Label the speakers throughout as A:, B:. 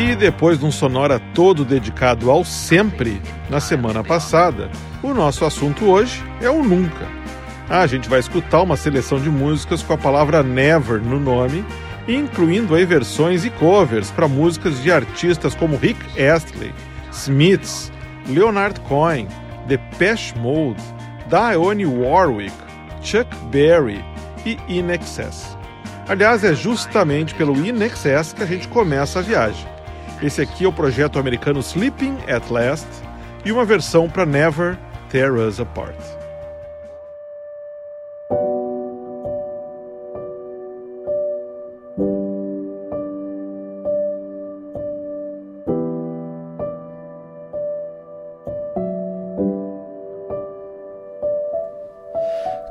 A: E depois de um Sonora todo dedicado ao sempre, na semana passada, o nosso assunto hoje é o nunca. A gente vai escutar uma seleção de músicas com a palavra never no nome, incluindo aí versões e covers para músicas de artistas como Rick Astley, Smiths, Leonard Cohen, Depeche Mode, Dionne Warwick, Chuck Berry e In Excess. Aliás, é justamente pelo In Excess que a gente começa a viagem. Esse aqui é o projeto americano Sleeping at Last e uma versão para Never tear us apart.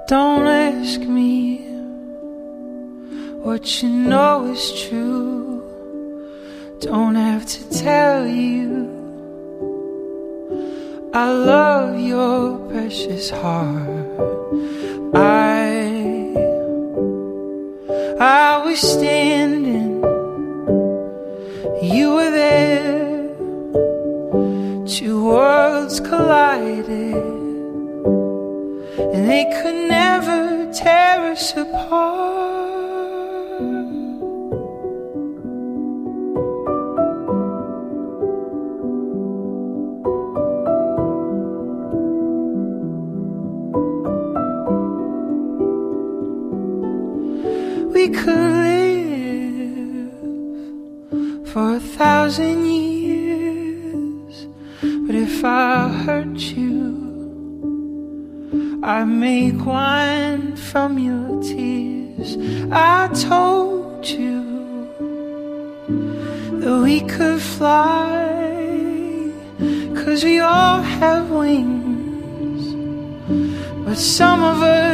B: Don't ask me what you know is true. Don't have to tell you I love your precious heart. I I was standing, you were there. Two worlds collided, and they could never tear us apart. From your tears. I told you that we could fly, cause we all have wings. But some of us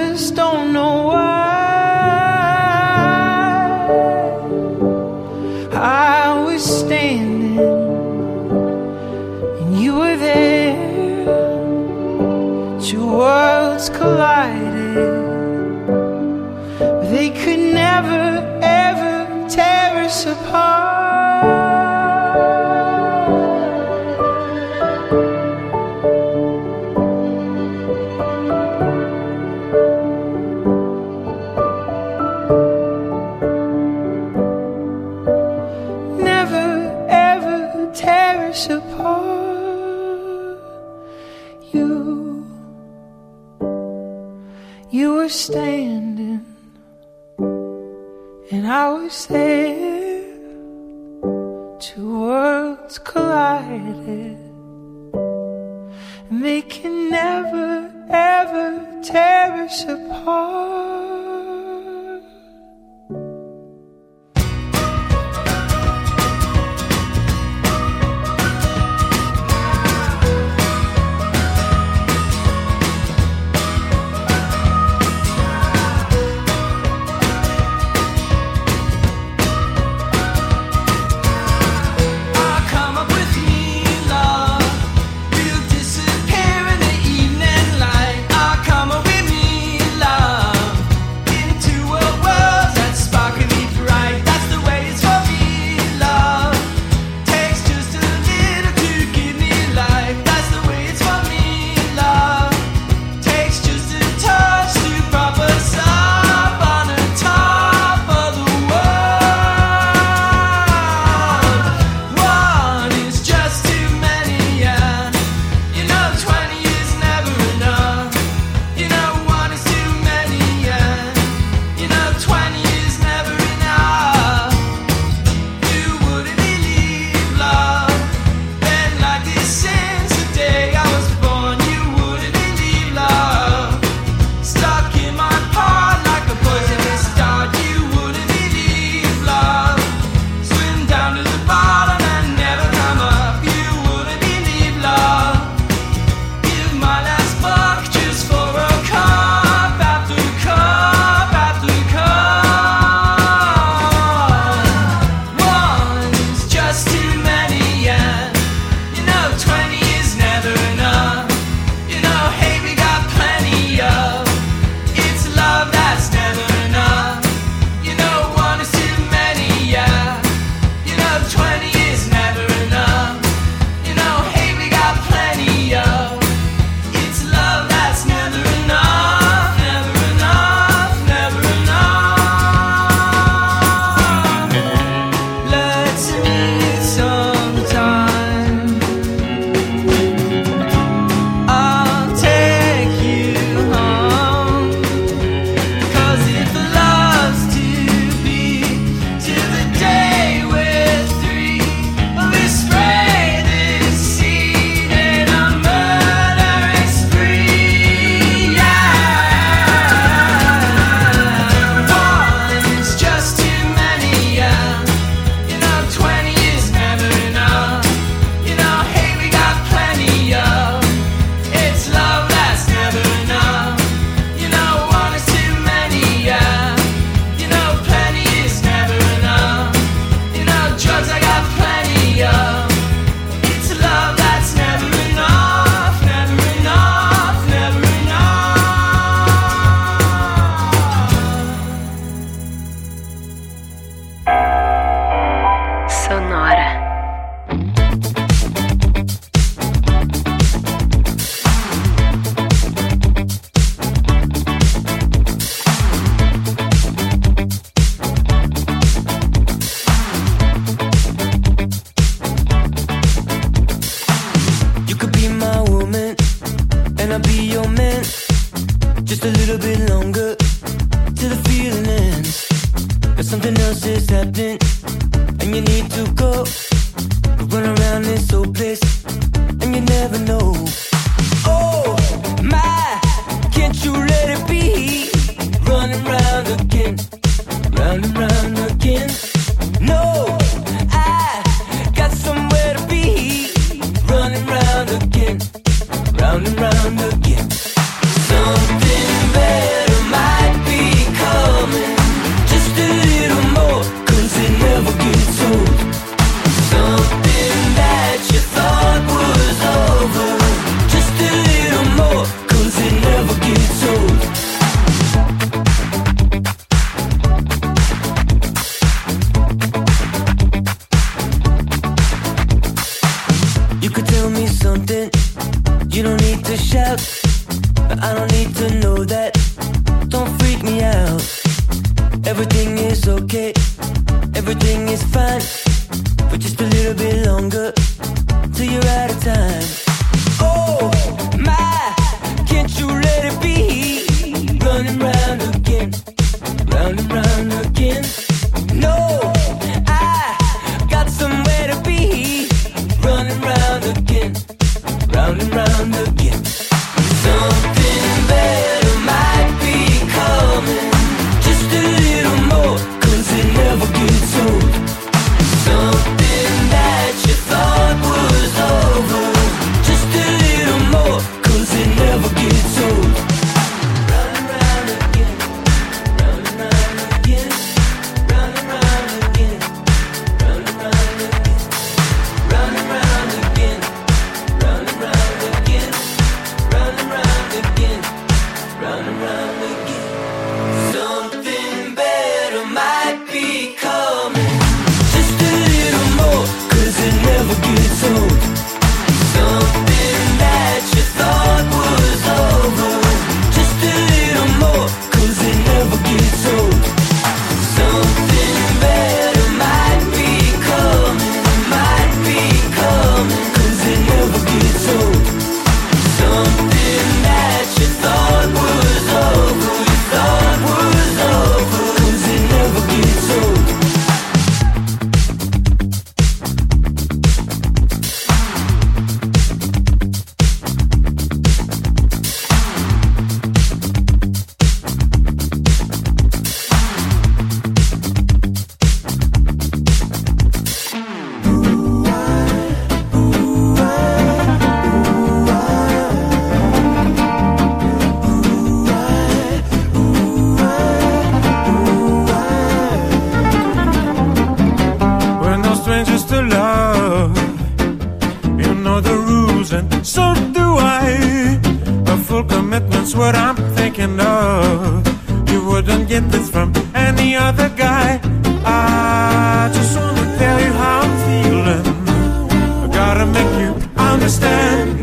B: worlds collided, and they can never ever tear us apart.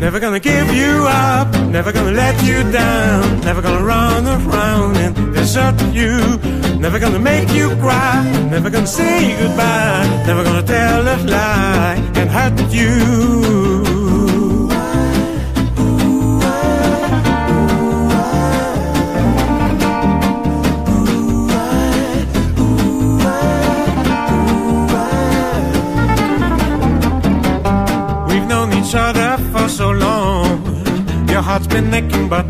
C: Never
D: gonna give you up, never gonna let you down, never gonna run around and desert you. Never gonna make you cry, never gonna say goodbye, never gonna tell a lie and hurt you. so long. Your heart's been aching, but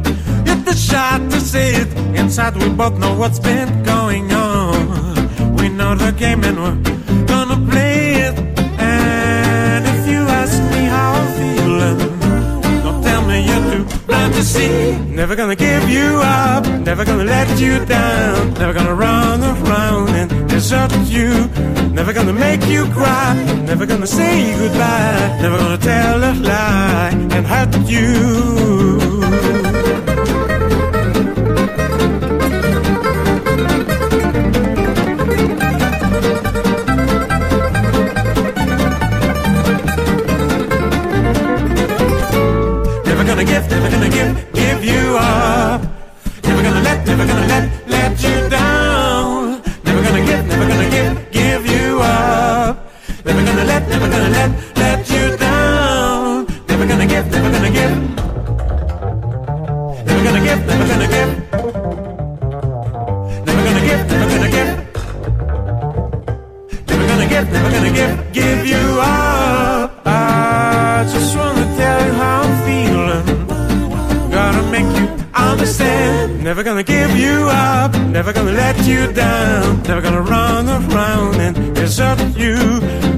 D: you're too shy to see it. Inside, we both know what's been going on. We know the game, and we're to see. Never gonna give you up, never gonna let you down, never gonna run around and desert you. Never gonna make you cry, never gonna say goodbye, never gonna tell a lie and hurt you. give, never gonna give, give you up. I just wanna tell you how I'm feeling. Gotta make you understand. Never gonna give you up, never gonna let you down. Never gonna run around and desert you.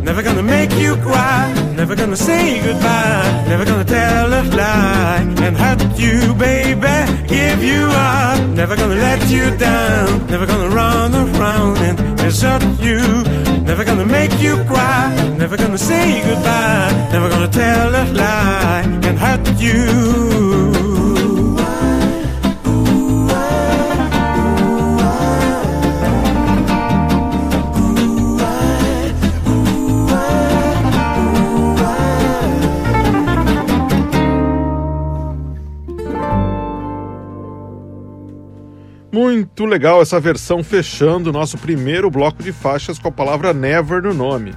D: Never gonna make you cry never gonna say goodbye, never gonna tell a lie and hurt you, baby. Give you up, never gonna let you down, never gonna run around and desert you, never gonna make you cry, never gonna say goodbye, never gonna tell a lie and hurt you.
A: Muito legal essa versão fechando o nosso primeiro bloco de faixas com a palavra Never no nome.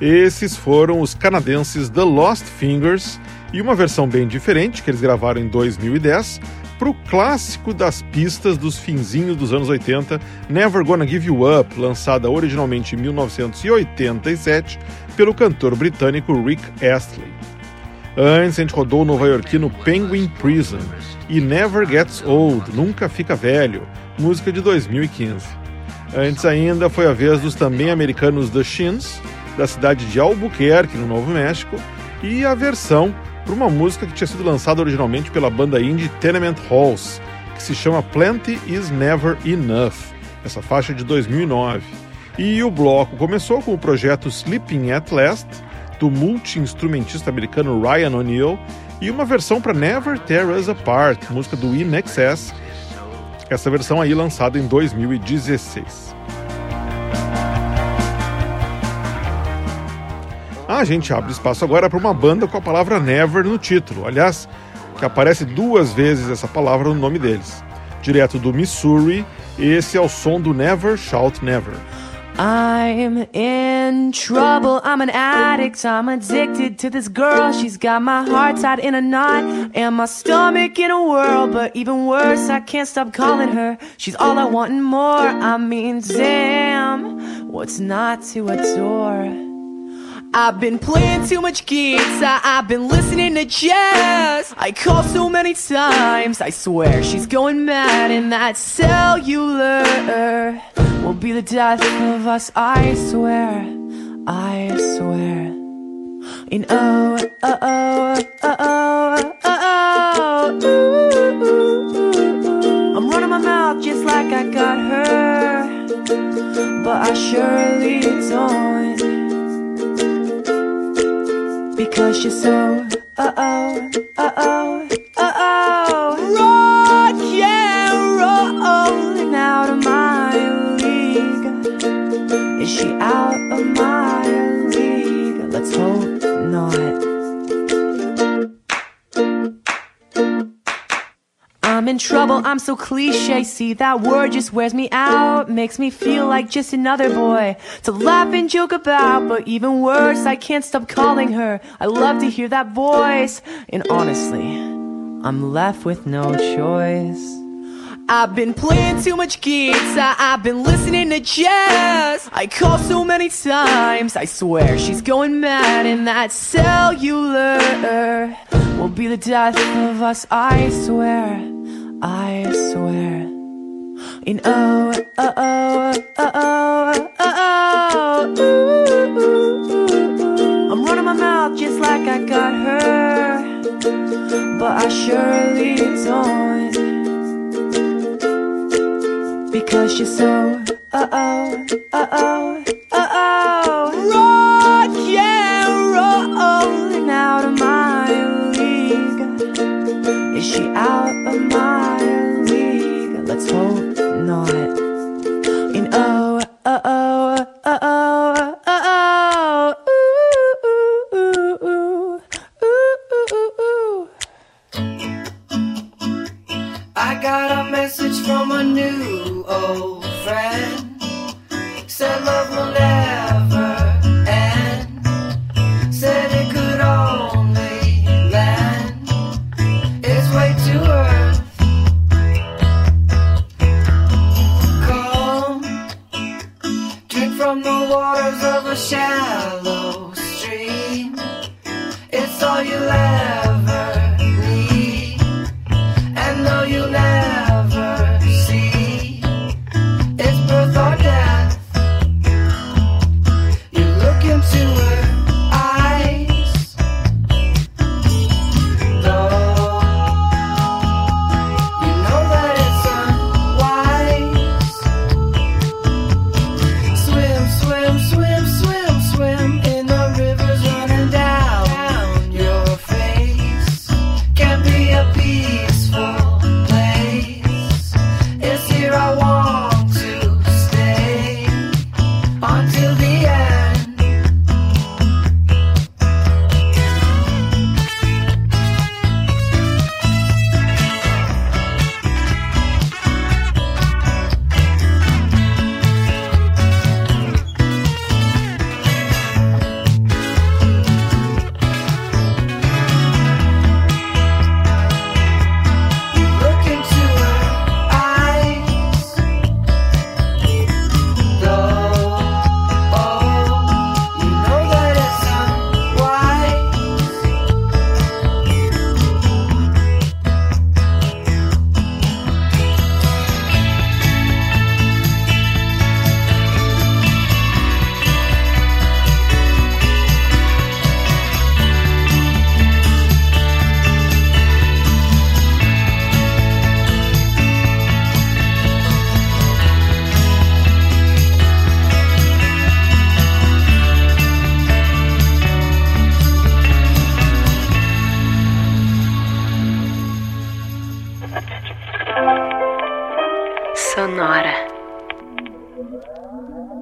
A: Esses foram os canadenses The Lost Fingers e uma versão bem diferente que eles gravaram em 2010 para o clássico das pistas dos finzinhos dos anos 80, Never Gonna Give You Up, lançada originalmente em 1987 pelo cantor britânico Rick Astley. Antes a gente rodou o nova-iorquino Penguin Prison e Never Gets Old, Nunca Fica Velho, música de 2015. Antes ainda foi a vez dos também americanos The Shins, da cidade de Albuquerque, no Novo México, e a versão para uma música que tinha sido lançada originalmente pela banda indie Tenement Halls, que se chama Plenty Is Never Enough, essa faixa de 2009. E o bloco começou com o projeto Sleeping at Last, do multi-instrumentista americano Ryan O'Neill e uma versão para Never Tear Us Apart, música do In Excess, essa versão aí lançada em 2016. A gente abre espaço agora para uma banda com a palavra Never no título, aliás, que aparece duas vezes essa palavra no nome deles. Direto do Missouri, esse é o som do Never Shout Never.
E: I'm in trouble. I'm an addict. I'm addicted to this girl. She's got my heart tied in a knot and my stomach in a whirl. But even worse, I can't stop calling her. She's all I want and more. I mean, damn, what's not to adore? I've been playing too much guitar, I've been listening to jazz. I call so many times, I swear she's going mad, and that cellular will be the death of us. I swear, I swear. And oh, uh, oh, uh, oh, uh, oh, oh, oh, ooh, ooh, ooh. I'm running my mouth just like I got her, but I surely don't because you're so uh oh uh oh uh oh rock yeah rolling out of my league. Is she out of my league? Let's hope not I'm in trouble, I'm so cliche. See, that word just wears me out. Makes me feel like just another boy to laugh and joke about. But even worse, I can't stop calling her. I love to hear that voice. And honestly, I'm left with no choice. I've been playing too much guitar, I've been listening to jazz. I call so many times, I swear she's going mad, and that cellular will be the death of us, I swear. I swear. In oh, oh, oh, oh, oh, oh, oh, ooh, ooh, ooh. I'm running my mouth just like I got her, but I surely don't. Because you're so, uh oh, uh oh, uh oh, Is she out of my league? Let's hope not. And oh, uh, oh, uh, oh, uh, oh, oh, oh, oh, ooh, ooh, ooh, ooh, ooh, ooh.
C: I got a message from a new old friend. Said love will never waters sonora.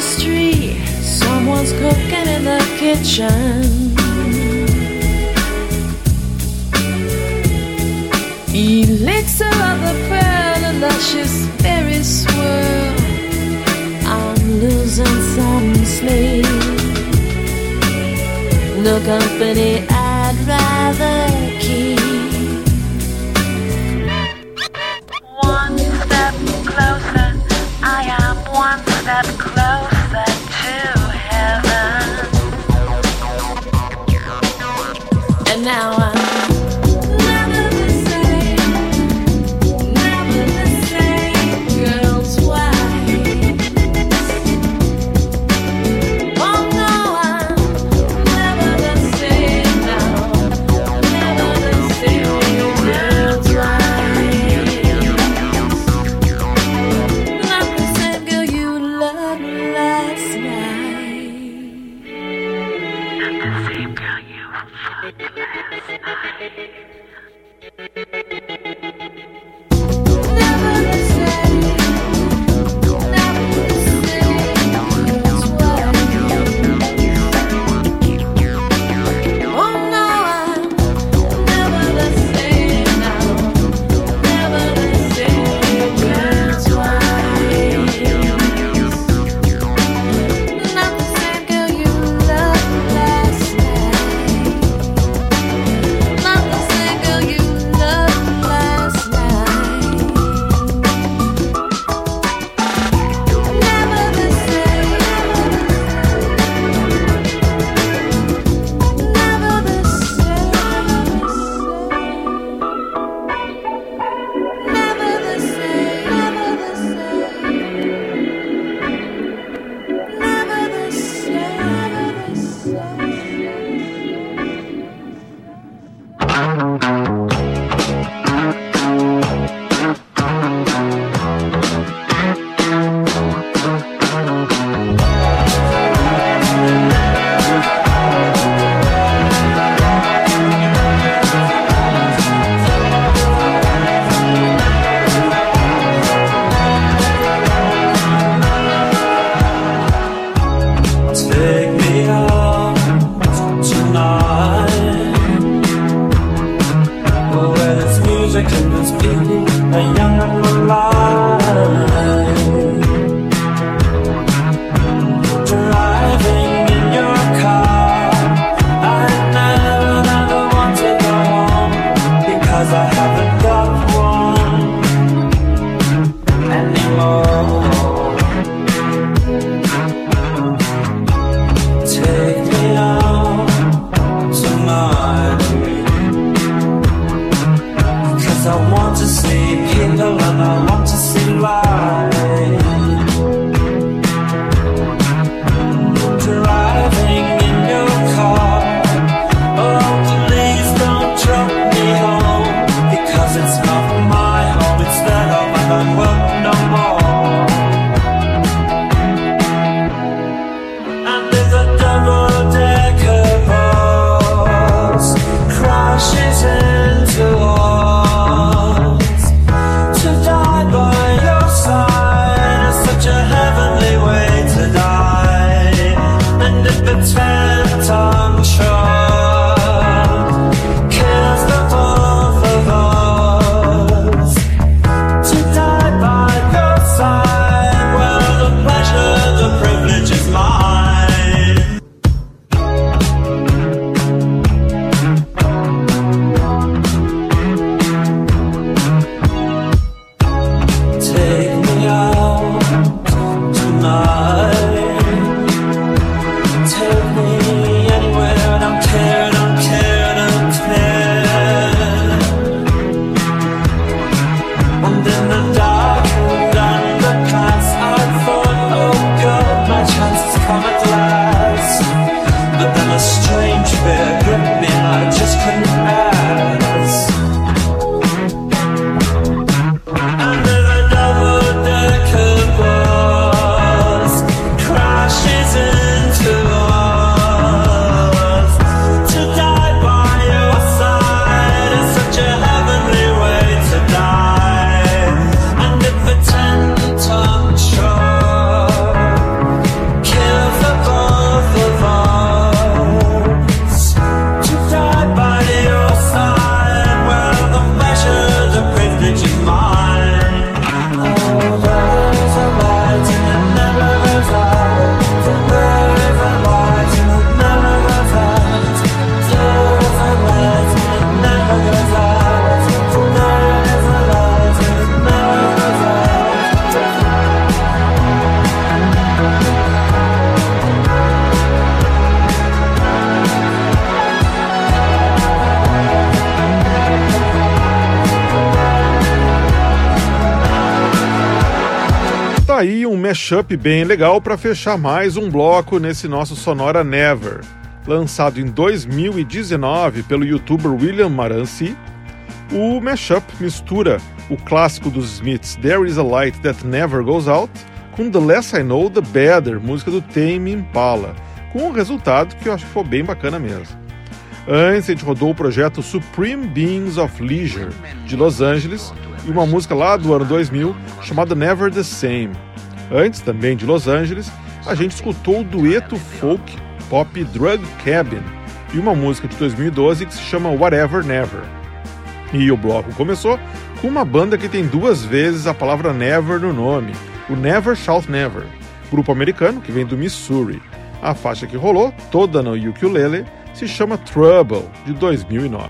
C: mystery. Someone's cooking in the kitchen. Elixir of the pearl a luscious fairy swirl. I'm losing some
F: sleep.
A: No company. Mashup bem legal para fechar mais um bloco nesse nosso Sonora Never. Lançado em 2019 pelo youtuber William Marancy, o mashup mistura o clássico dos Smiths There Is a Light That Never Goes Out com The Less I Know The Better, música do Tame Impala, com um resultado que eu acho que foi bem bacana mesmo. Antes a gente rodou o projeto Supreme Beings of Leisure, de Los Angeles, e uma música lá do ano 2000 chamada Never the Same. Antes, também de Los Angeles, a gente escutou o dueto folk pop Drug Cabin e uma música de 2012 que se chama Whatever Never. E o bloco começou com uma banda que tem duas vezes a palavra never no nome, o Never Shout Never, grupo americano que vem do Missouri. A faixa que rolou, toda no ukulele, se chama Trouble, de 2009.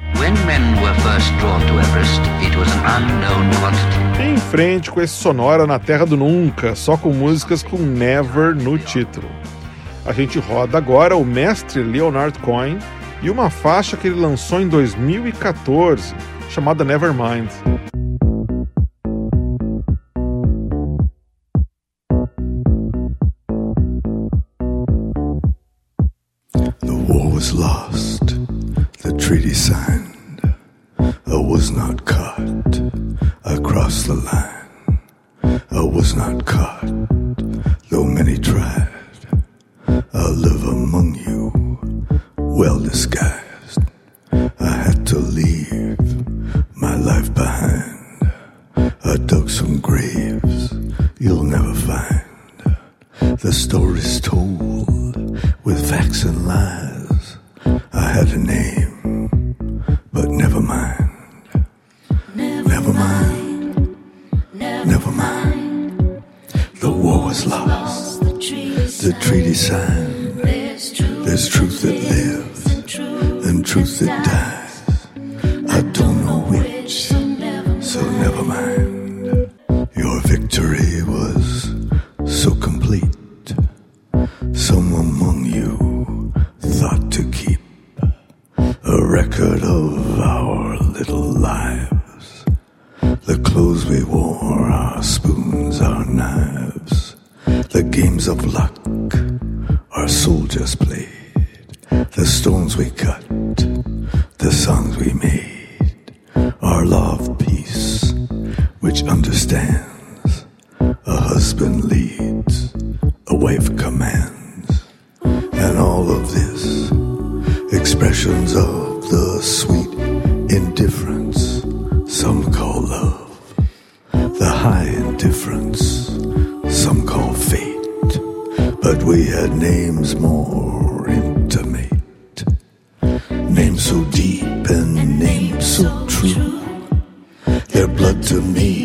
A: Em frente com esse sonora na Terra do Nunca, só com músicas com Never no título. A gente roda agora o mestre Leonard Cohen e uma faixa que ele lançou em 2014, chamada Nevermind.
G: was lost, the treaty signed. I was not caught, I crossed the line. I was not caught, though many tried. I live among you, well disguised. I had to leave my life behind. I dug some graves you'll never find. The story's told with facts and lies. I had a name, some call fate, but we had names more intimate, names so deep and names so true. Their blood to me,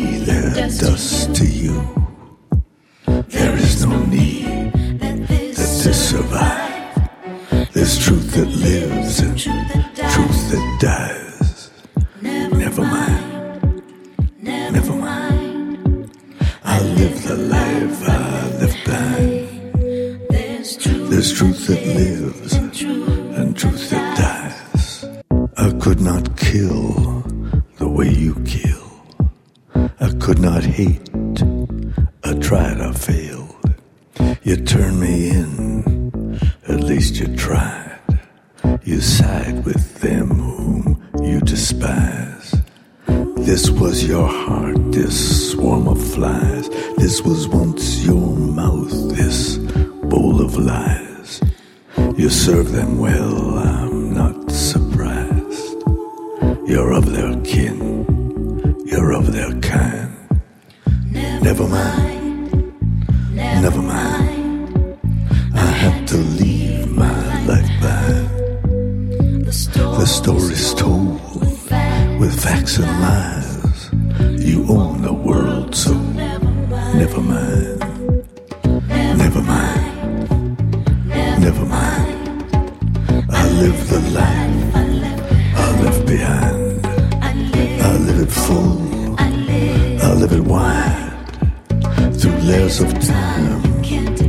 G: Layers of time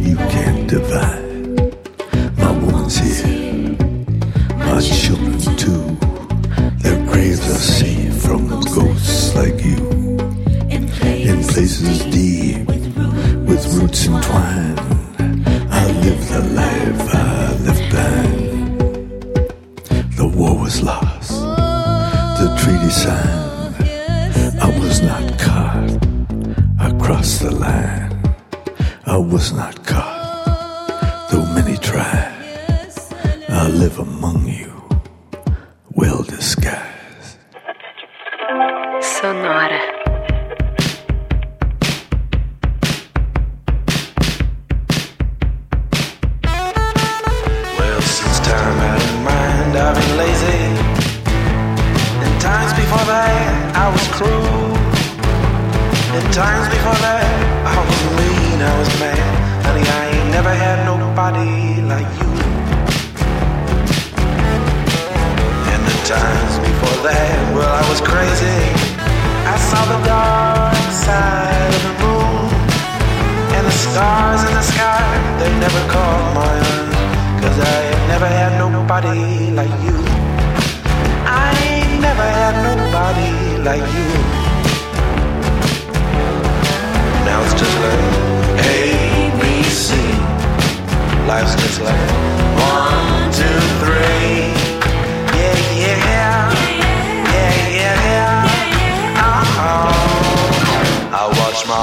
G: you can't divide.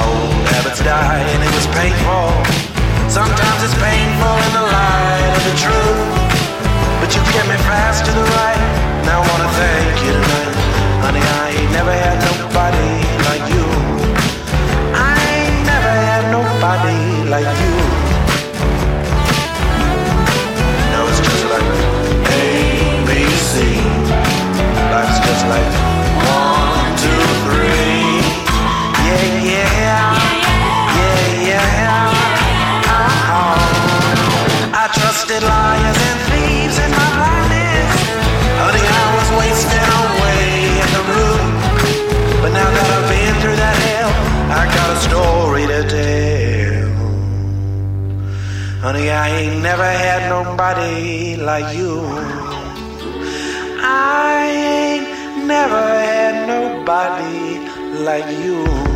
H: old habits die and it was painful. Sometimes it's painful in the light of the truth. But you kept me fast to the right, Now I wanna thank you tonight. Honey, I ain't never had nobody like you. I ain't never had nobody like you. Now it's just like ABC. Life's just like Honey, I ain't never had nobody like you. I ain't never had nobody like you.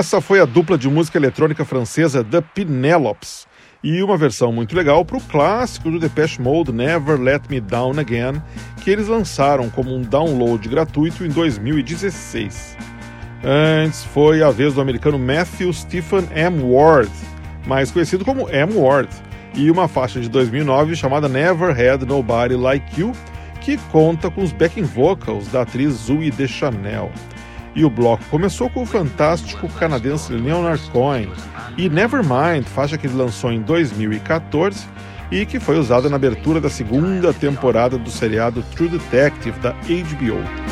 A: Essa foi a dupla de música eletrônica francesa The Penelopes e uma versão muito legal para o clássico do Depeche Mode Never Let Me Down Again, que eles lançaram como um download gratuito em 2016. Antes foi a vez do americano Matthew Stephen M. Ward, mais conhecido como M. Ward, e uma faixa de 2009 chamada Never Had Nobody Like You, que conta com os backing vocals da atriz Zooey Deschanel. E o bloco começou com o fantástico canadense Leonard Cohen e Nevermind, faixa que lançou em 2014 e que foi usada na abertura da segunda temporada do seriado True Detective da HBO.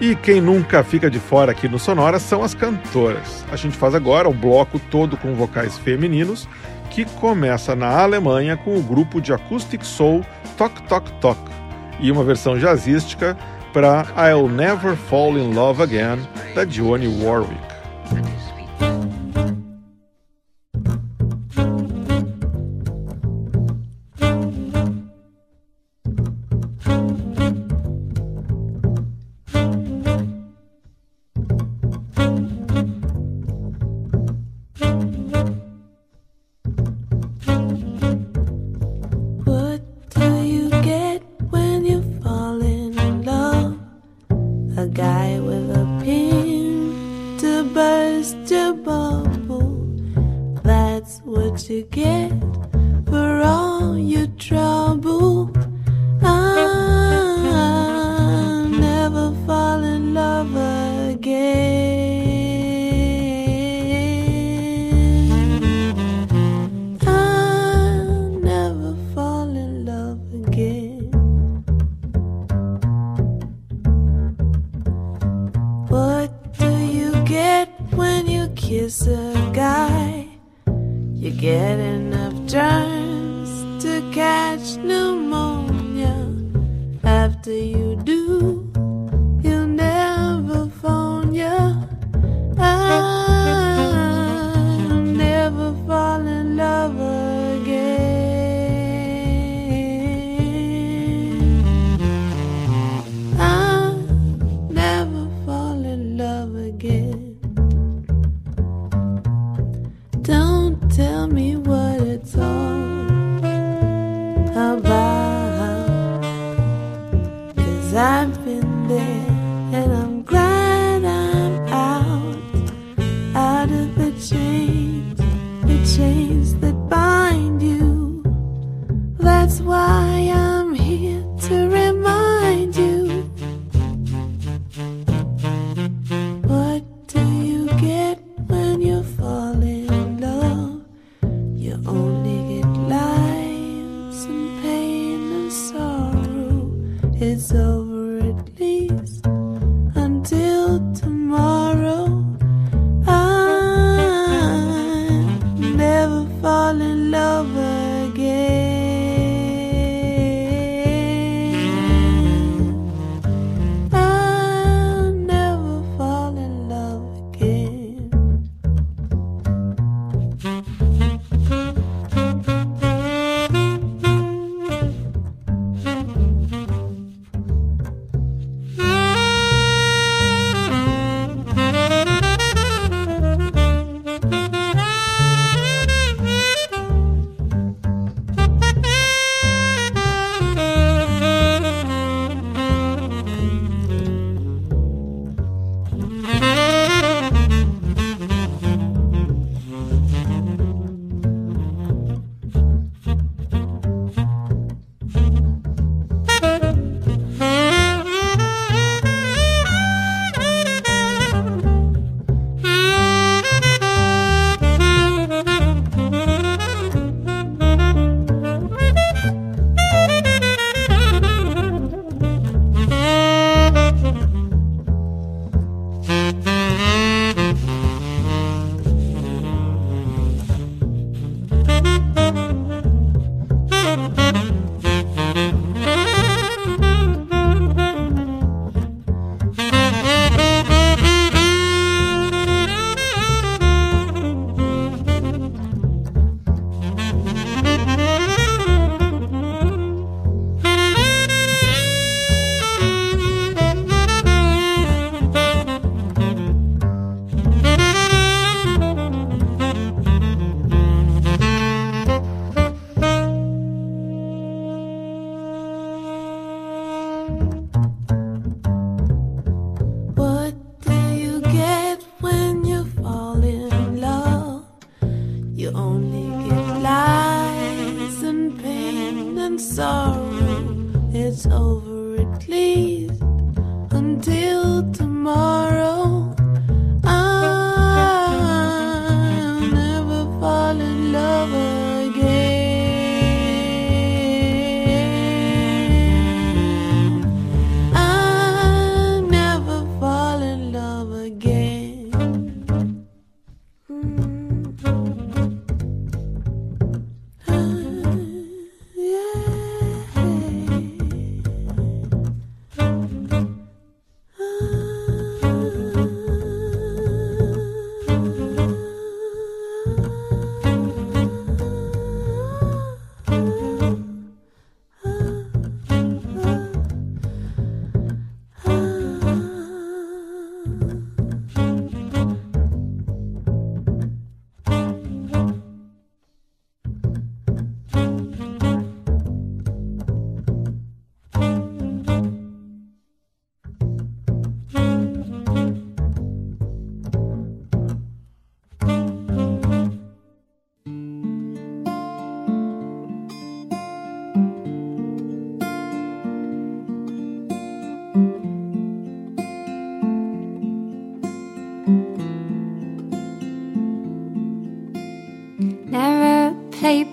A: E quem nunca fica de fora aqui no Sonora são as cantoras. A gente faz agora um bloco todo com vocais femininos que começa na Alemanha com o grupo de acoustic soul Tok Tok Tok e uma versão jazzística para I'll Never Fall in Love Again da Dionne Warwick.
F: Burst your bubble. That's what you get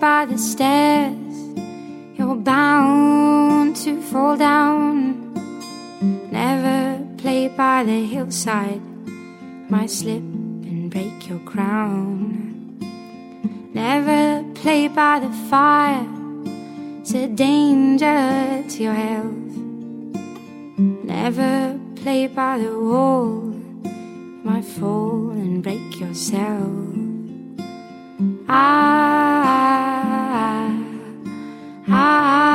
I: by the stairs, you're bound to fall down. Never play by the hillside, might slip and break your crown. Never play by the fire, it's a danger to your health. Never play by the wall, you might fall and break yourself. I I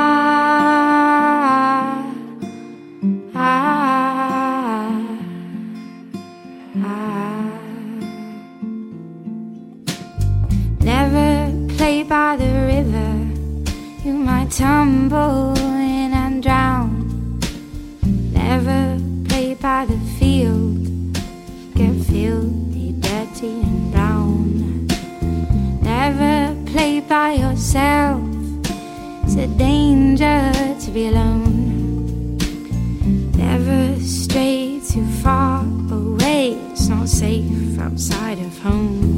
I: danger to be alone. Never stray too far away, it's not safe outside of home.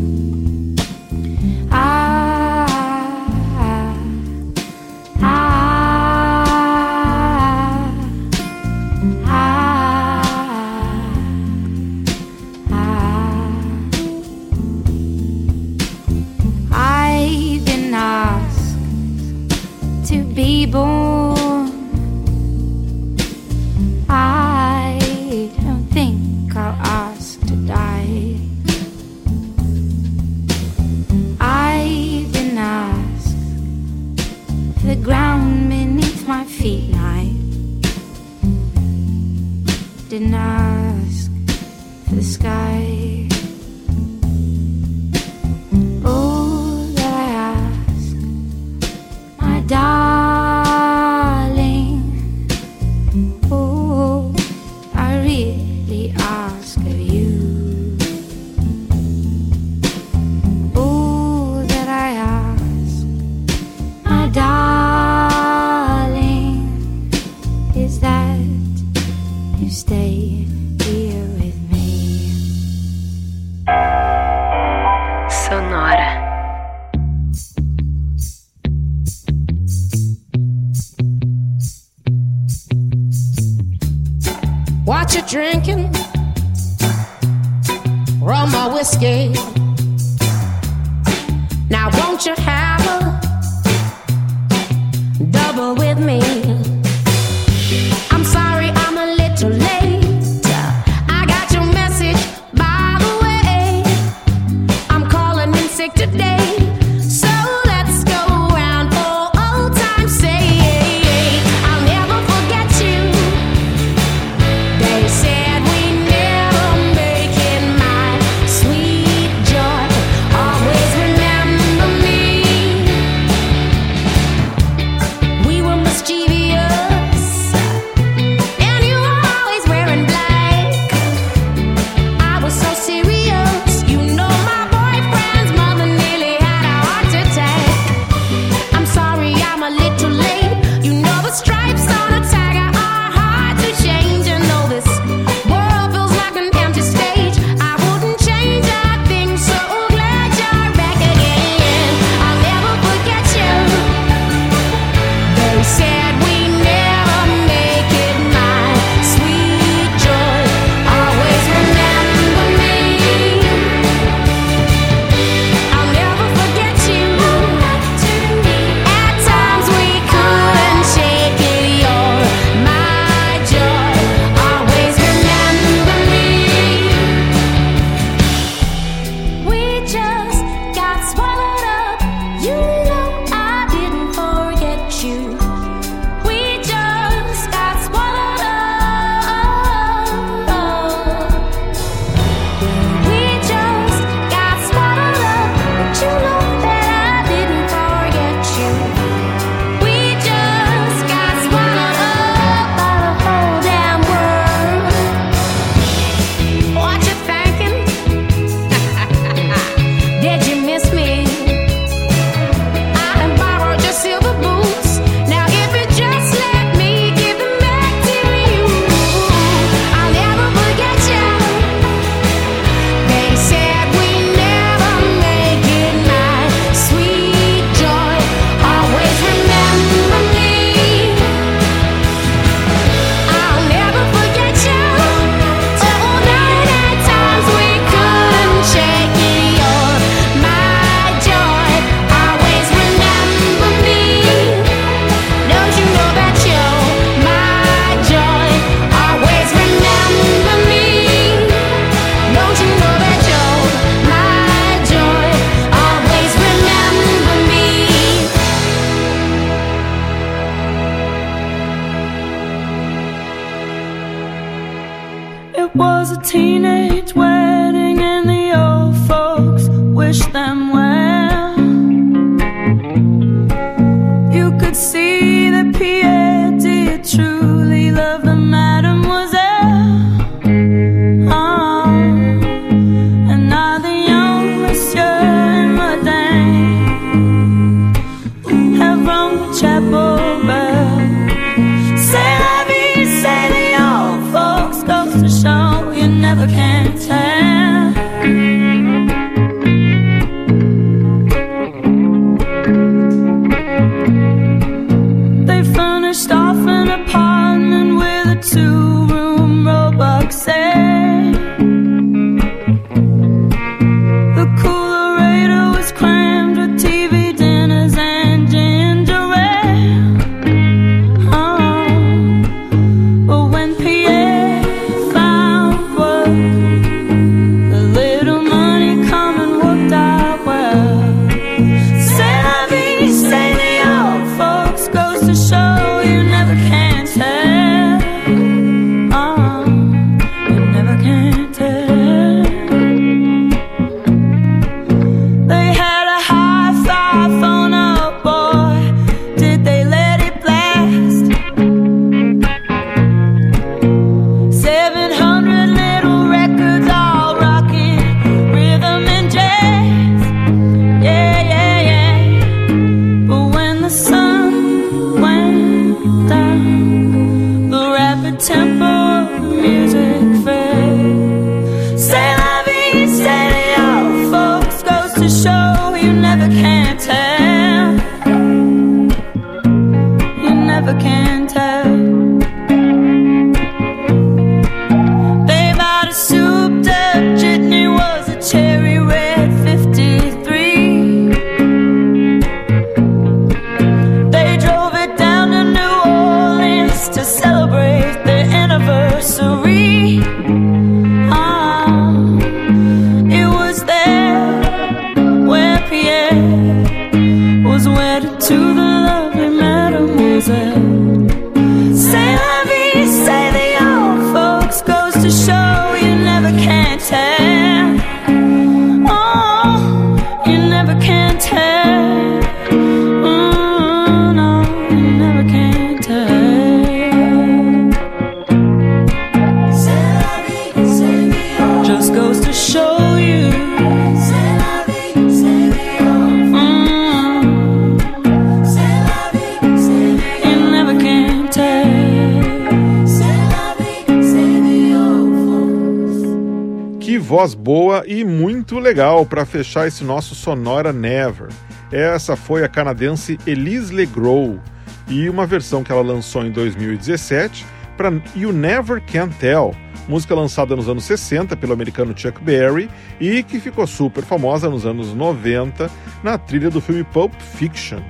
A: Voz boa e muito legal para fechar esse nosso Sonora Never. Essa foi a canadense Elise Legros e uma versão que ela lançou em 2017 para You Never Can Tell, música lançada nos anos 60 pelo americano Chuck Berry e que ficou super famosa nos anos 90 na trilha do filme Pulp Fiction,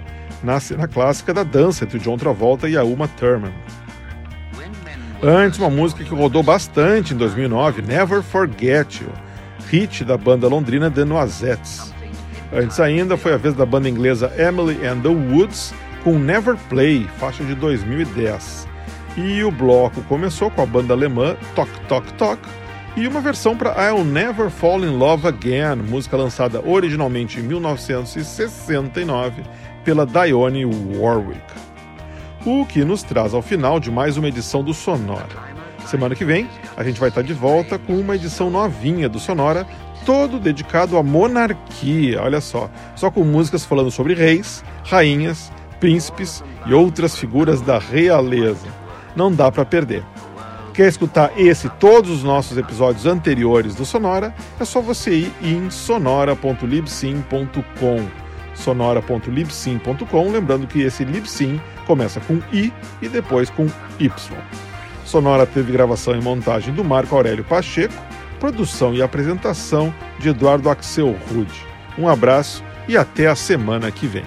A: na cena clássica da dança entre John Travolta e a Uma Thurman. Antes, uma música que rodou bastante em 2009, Never Forget You, hit da banda londrina The Noisettes. Antes ainda, foi a vez da banda inglesa Emily and the Woods com Never Play, faixa de 2010. E o bloco começou com a banda alemã Tok Tok Tok e uma versão para I'll Never Fall in Love Again, música lançada originalmente em 1969 pela Dionne Warwick o que nos traz ao final de mais uma edição do Sonora. Semana que vem, a gente vai estar de volta com uma edição novinha do Sonora, todo dedicado à monarquia, olha só, só com músicas falando sobre reis, rainhas, príncipes e outras figuras da realeza. Não dá para perder. Quer escutar esse e todos os nossos episódios anteriores do Sonora? É só você ir em sonora.libsim.com sonora.libsim.com, lembrando que esse Libsim começa com I e depois com Y. Sonora teve gravação e montagem do Marco Aurélio Pacheco, produção e apresentação de Eduardo Axel Rude. Um abraço e até a semana que vem.